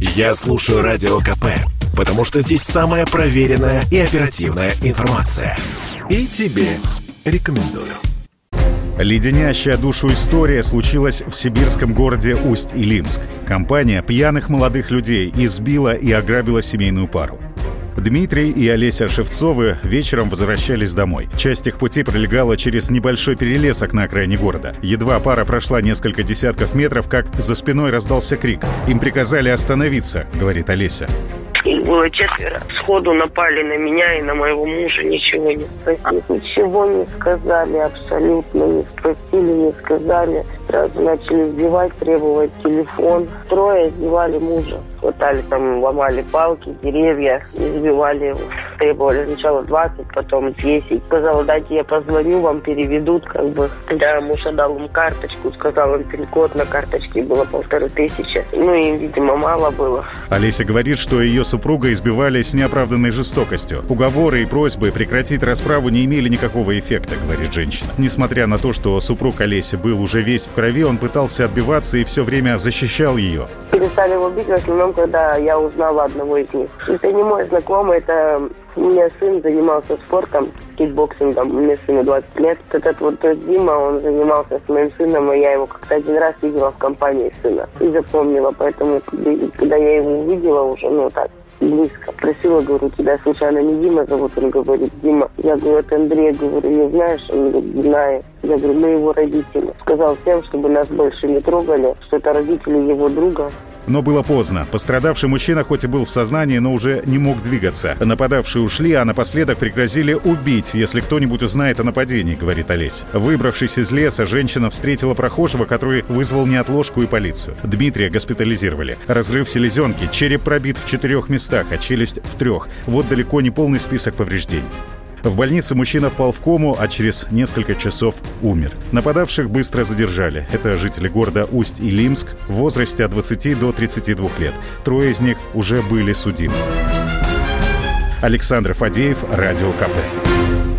Я слушаю Радио КП, потому что здесь самая проверенная и оперативная информация. И тебе рекомендую. Леденящая душу история случилась в сибирском городе Усть-Илимск. Компания пьяных молодых людей избила и ограбила семейную пару. Дмитрий и Олеся Шевцовы вечером возвращались домой. Часть их пути пролегала через небольшой перелесок на окраине города. Едва пара прошла несколько десятков метров, как за спиной раздался крик. Им приказали остановиться, говорит Олеся. Было четверо. Сходу напали на меня и на моего мужа. Ничего не спросили. Ничего не сказали абсолютно. Не спросили, не сказали. Сразу начали избивать, требовать телефон. Трое избивали мужа. Хватали там, ломали палки, деревья, избивали его. Требовали сначала 20, потом 10. Сказала, дайте я позвоню, вам переведут, как бы. Да, муж отдал им карточку, сказал им пин-код на карточке было полторы тысячи. Ну, им, видимо, мало было. Олеся говорит, что ее супруга избивали с неоправданной жестокостью. Уговоры и просьбы прекратить расправу не имели никакого эффекта, говорит женщина. Несмотря на то, что супруг Олеси был уже весь в крови, он пытался отбиваться и все время защищал ее. Перестали его бить в основном, когда я узнала одного из них. Это не мой знакомый, это у меня сын занимался спортом, кикбоксингом, мне сыну 20 лет. Этот вот Дима, он занимался с моим сыном, и я его как-то один раз видела в компании сына и запомнила. Поэтому, когда я его увидела уже, ну так, близко. Просила, говорю, тебя случайно не Дима зовут? Он говорит, Дима. Я говорю, это Андрей. Говорю, не знаешь? Он говорит, знаю. Я говорю, мы его родители. Сказал всем, чтобы нас больше не трогали, что это родители его друга. Но было поздно. Пострадавший мужчина хоть и был в сознании, но уже не мог двигаться. Нападавшие ушли, а напоследок пригрозили убить, если кто-нибудь узнает о нападении, говорит Олесь. Выбравшись из леса, женщина встретила прохожего, который вызвал неотложку и полицию. Дмитрия госпитализировали. Разрыв селезенки, череп пробит в четырех местах, а челюсть в трех. Вот далеко не полный список повреждений. В больнице мужчина впал в кому, а через несколько часов умер. Нападавших быстро задержали. Это жители города Усть-Илимск в возрасте от 20 до 32 лет. Трое из них уже были судимы. Александр Фадеев, Радио КП.